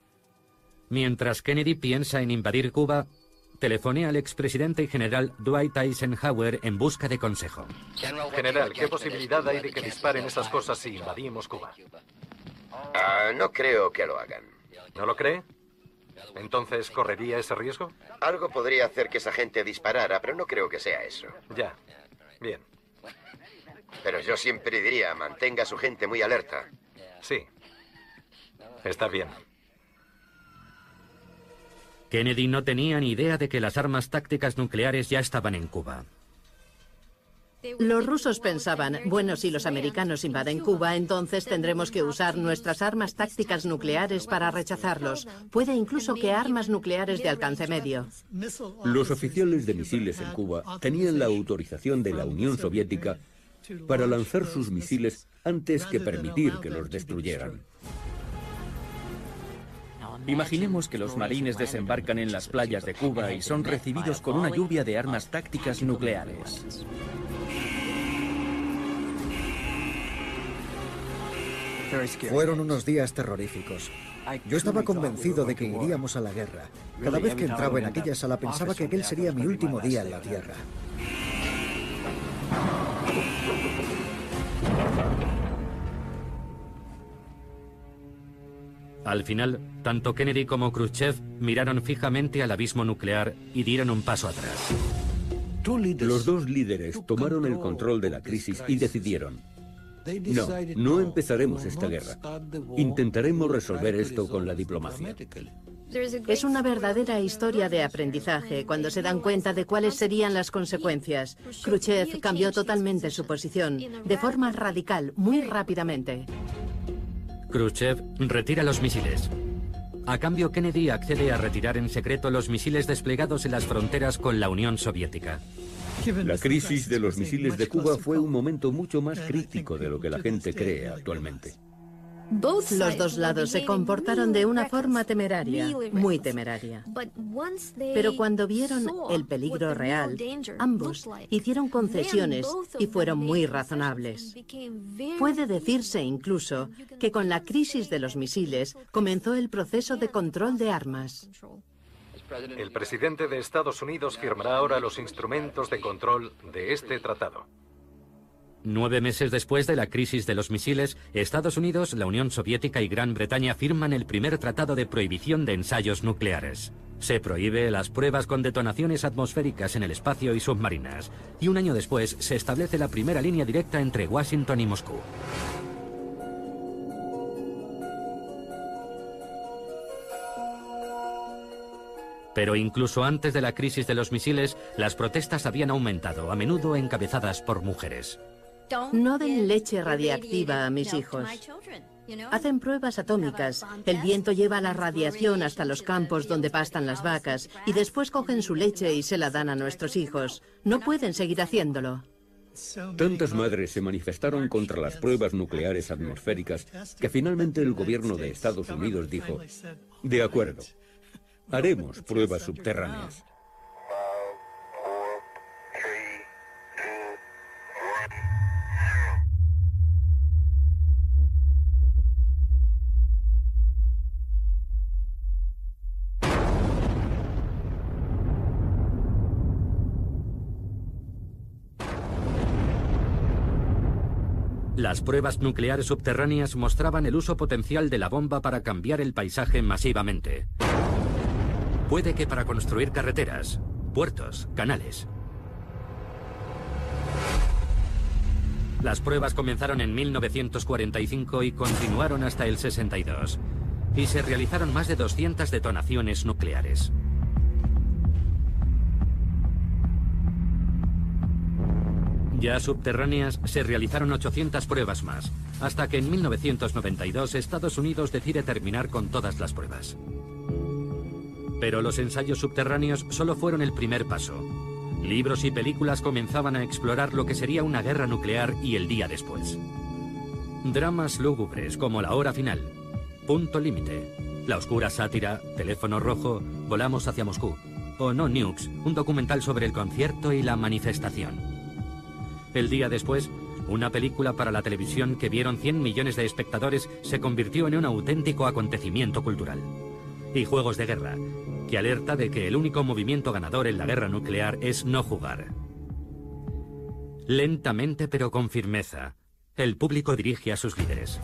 Mientras Kennedy piensa en invadir Cuba, telefonea al expresidente y general Dwight Eisenhower en busca de consejo.
General, ¿qué posibilidad hay de que disparen esas cosas si invadimos Cuba?
Ah, no creo que lo hagan.
¿No lo cree? Entonces, ¿correría ese riesgo?
Algo podría hacer que esa gente disparara, pero no creo que sea eso.
Ya. Bien.
Pero yo siempre diría, mantenga a su gente muy alerta.
Sí. Está bien.
Kennedy no tenía ni idea de que las armas tácticas nucleares ya estaban en Cuba.
Los rusos pensaban, bueno, si los americanos invaden Cuba, entonces tendremos que usar nuestras armas tácticas nucleares para rechazarlos. Puede incluso que armas nucleares de alcance medio.
Los oficiales de misiles en Cuba tenían la autorización de la Unión Soviética para lanzar sus misiles antes que permitir que los destruyeran.
Imaginemos que los marines desembarcan en las playas de Cuba y son recibidos con una lluvia de armas tácticas nucleares.
Fueron unos días terroríficos. Yo estaba convencido de que iríamos a la guerra. Cada vez que entraba en aquella sala pensaba que aquel sería mi último día en la Tierra.
Al final, tanto Kennedy como Khrushchev miraron fijamente al abismo nuclear y dieron un paso atrás.
Los dos líderes tomaron el control de la crisis y decidieron, no, no empezaremos esta guerra. Intentaremos resolver esto con la diplomacia.
Es una verdadera historia de aprendizaje cuando se dan cuenta de cuáles serían las consecuencias. Khrushchev cambió totalmente su posición, de forma radical, muy rápidamente.
Khrushchev retira los misiles. A cambio, Kennedy accede a retirar en secreto los misiles desplegados en las fronteras con la Unión Soviética.
La crisis de los misiles de Cuba fue un momento mucho más crítico de lo que la gente cree actualmente.
Los dos lados se comportaron de una forma temeraria, muy temeraria. Pero cuando vieron el peligro real, ambos hicieron concesiones y fueron muy razonables. Puede decirse incluso que con la crisis de los misiles comenzó el proceso de control de armas.
El presidente de Estados Unidos firmará ahora los instrumentos de control de este tratado.
Nueve meses después de la crisis de los misiles, Estados Unidos, la Unión Soviética y Gran Bretaña firman el primer tratado de prohibición de ensayos nucleares. Se prohíbe las pruebas con detonaciones atmosféricas en el espacio y submarinas. Y un año después se establece la primera línea directa entre Washington y Moscú. Pero incluso antes de la crisis de los misiles, las protestas habían aumentado, a menudo encabezadas por mujeres.
No den leche radiactiva a mis hijos. Hacen pruebas atómicas. El viento lleva la radiación hasta los campos donde pastan las vacas y después cogen su leche y se la dan a nuestros hijos. No pueden seguir haciéndolo.
Tantas madres se manifestaron contra las pruebas nucleares atmosféricas que finalmente el gobierno de Estados Unidos dijo, de acuerdo, haremos pruebas subterráneas.
Las pruebas nucleares subterráneas mostraban el uso potencial de la bomba para cambiar el paisaje masivamente. Puede que para construir carreteras, puertos, canales. Las pruebas comenzaron en 1945 y continuaron hasta el 62. Y se realizaron más de 200 detonaciones nucleares. Ya subterráneas se realizaron 800 pruebas más, hasta que en 1992 Estados Unidos decide terminar con todas las pruebas. Pero los ensayos subterráneos solo fueron el primer paso. Libros y películas comenzaban a explorar lo que sería una guerra nuclear y el día después. Dramas lúgubres como La Hora Final, Punto Límite, La Oscura Sátira, Teléfono Rojo, Volamos hacia Moscú, o No Nukes, un documental sobre el concierto y la manifestación. El día después, una película para la televisión que vieron 100 millones de espectadores se convirtió en un auténtico acontecimiento cultural. Y Juegos de Guerra, que alerta de que el único movimiento ganador en la guerra nuclear es no jugar. Lentamente pero con firmeza, el público dirige a sus líderes.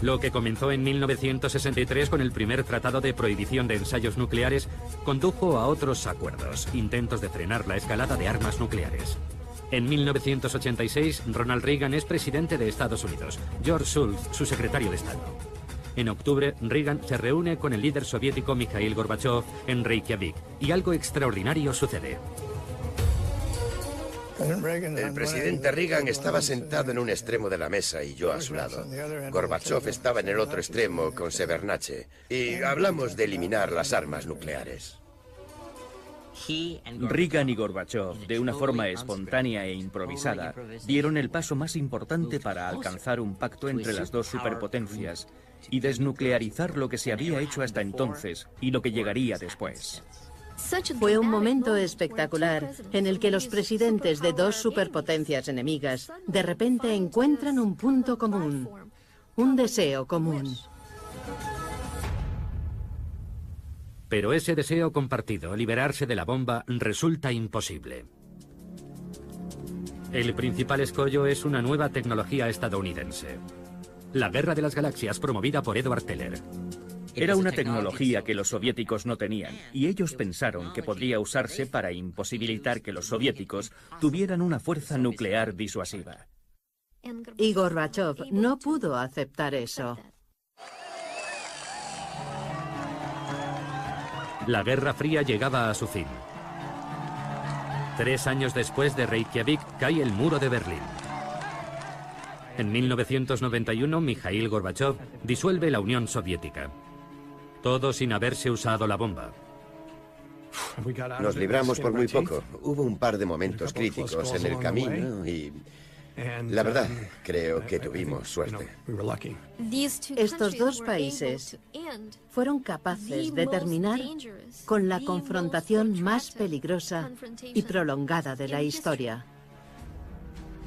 Lo que comenzó en 1963 con el primer tratado de prohibición de ensayos nucleares condujo a otros acuerdos, intentos de frenar la escalada de armas nucleares. En 1986, Ronald Reagan es presidente de Estados Unidos, George Shultz su secretario de Estado. En octubre, Reagan se reúne con el líder soviético Mikhail Gorbachev en Reykjavik y algo extraordinario sucede.
El presidente Reagan estaba sentado en un extremo de la mesa y yo a su lado. Gorbachev estaba en el otro extremo con Severnache y hablamos de eliminar las armas nucleares.
Reagan y Gorbachev, de una forma espontánea e improvisada, dieron el paso más importante para alcanzar un pacto entre las dos superpotencias y desnuclearizar lo que se había hecho hasta entonces y lo que llegaría después.
Fue un momento espectacular en el que los presidentes de dos superpotencias enemigas de repente encuentran un punto común, un deseo común.
Pero ese deseo compartido, liberarse de la bomba, resulta imposible. El principal escollo es una nueva tecnología estadounidense. La Guerra de las Galaxias promovida por Edward Teller.
Era una tecnología que los soviéticos no tenían y ellos pensaron que podría usarse para imposibilitar que los soviéticos tuvieran una fuerza nuclear disuasiva.
Y Gorbachev no pudo aceptar eso.
La Guerra Fría llegaba a su fin. Tres años después de Reykjavik cae el muro de Berlín. En 1991, Mikhail Gorbachev disuelve la Unión Soviética. Todo sin haberse usado la bomba.
Nos libramos por muy poco. Hubo un par de momentos críticos en el camino y... La verdad, creo que tuvimos suerte.
Estos dos países fueron capaces de terminar con la confrontación más peligrosa y prolongada de la historia.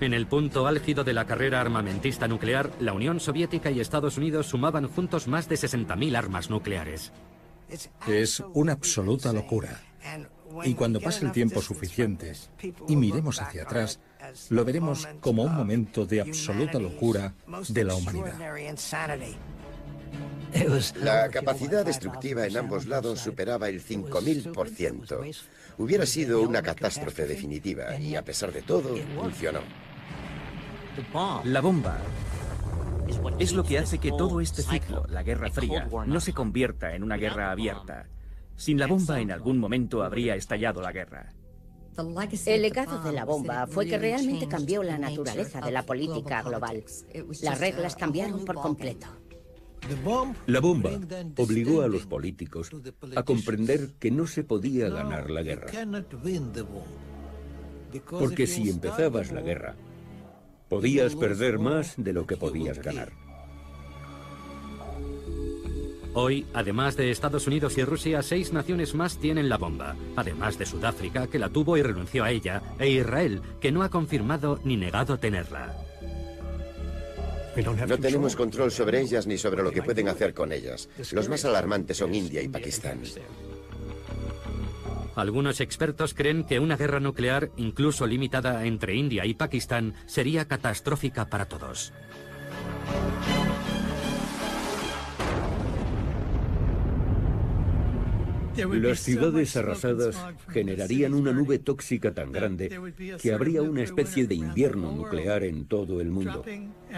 En el punto álgido de la carrera armamentista nuclear, la Unión Soviética y Estados Unidos sumaban juntos más de 60.000 armas nucleares.
Es una absoluta locura. Y cuando pase el tiempo suficiente y miremos hacia atrás, lo veremos como un momento de absoluta locura de la humanidad.
La capacidad destructiva en ambos lados superaba el 5.000%. Hubiera sido una catástrofe definitiva y a pesar de todo, funcionó.
La bomba Es lo que hace que todo este ciclo, la Guerra Fría, no se convierta en una guerra abierta. Sin la bomba en algún momento habría estallado la guerra.
El legado de la bomba fue que realmente cambió la naturaleza de la política global. Las reglas cambiaron por completo.
La bomba obligó a los políticos a comprender que no se podía ganar la guerra. Porque si empezabas la guerra, podías perder más de lo que podías ganar.
Hoy, además de Estados Unidos y Rusia, seis naciones más tienen la bomba, además de Sudáfrica, que la tuvo y renunció a ella, e Israel, que no ha confirmado ni negado tenerla.
No tenemos control sobre ellas ni sobre lo que pueden hacer con ellas. Los más alarmantes son India y Pakistán.
Algunos expertos creen que una guerra nuclear, incluso limitada entre India y Pakistán, sería catastrófica para todos.
Las ciudades arrasadas generarían una nube tóxica tan grande que habría una especie de invierno nuclear en todo el mundo,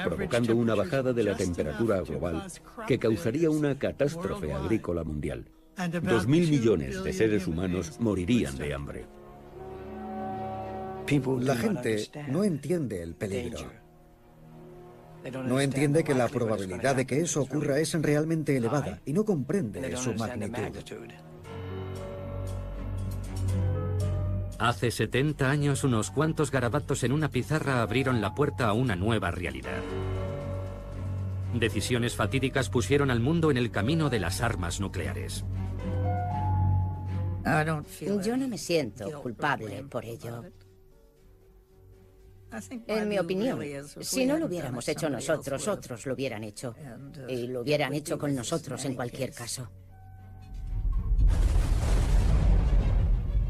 provocando una bajada de la temperatura global que causaría una catástrofe agrícola mundial. Dos mil millones de seres humanos morirían de hambre.
La gente no entiende el peligro. No entiende que la probabilidad de que eso ocurra es realmente elevada y no comprende su magnitud.
Hace 70 años unos cuantos garabatos en una pizarra abrieron la puerta a una nueva realidad. Decisiones fatídicas pusieron al mundo en el camino de las armas nucleares.
Yo no me siento culpable por ello. En mi opinión, si no lo hubiéramos hecho nosotros, otros lo hubieran hecho. Y lo hubieran hecho con nosotros en cualquier caso.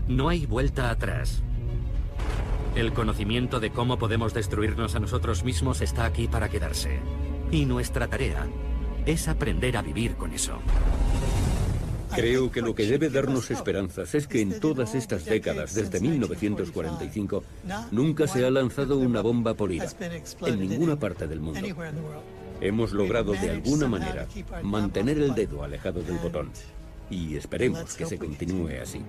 No hay vuelta atrás. El conocimiento de cómo podemos destruirnos a nosotros mismos está aquí para quedarse. Y nuestra tarea es aprender a vivir con eso.
Creo que lo que debe darnos esperanzas es que en todas estas décadas, desde 1945, nunca se ha lanzado una bomba polida en ninguna parte del mundo. Hemos logrado de alguna manera mantener el dedo alejado del botón y esperemos que se continúe así.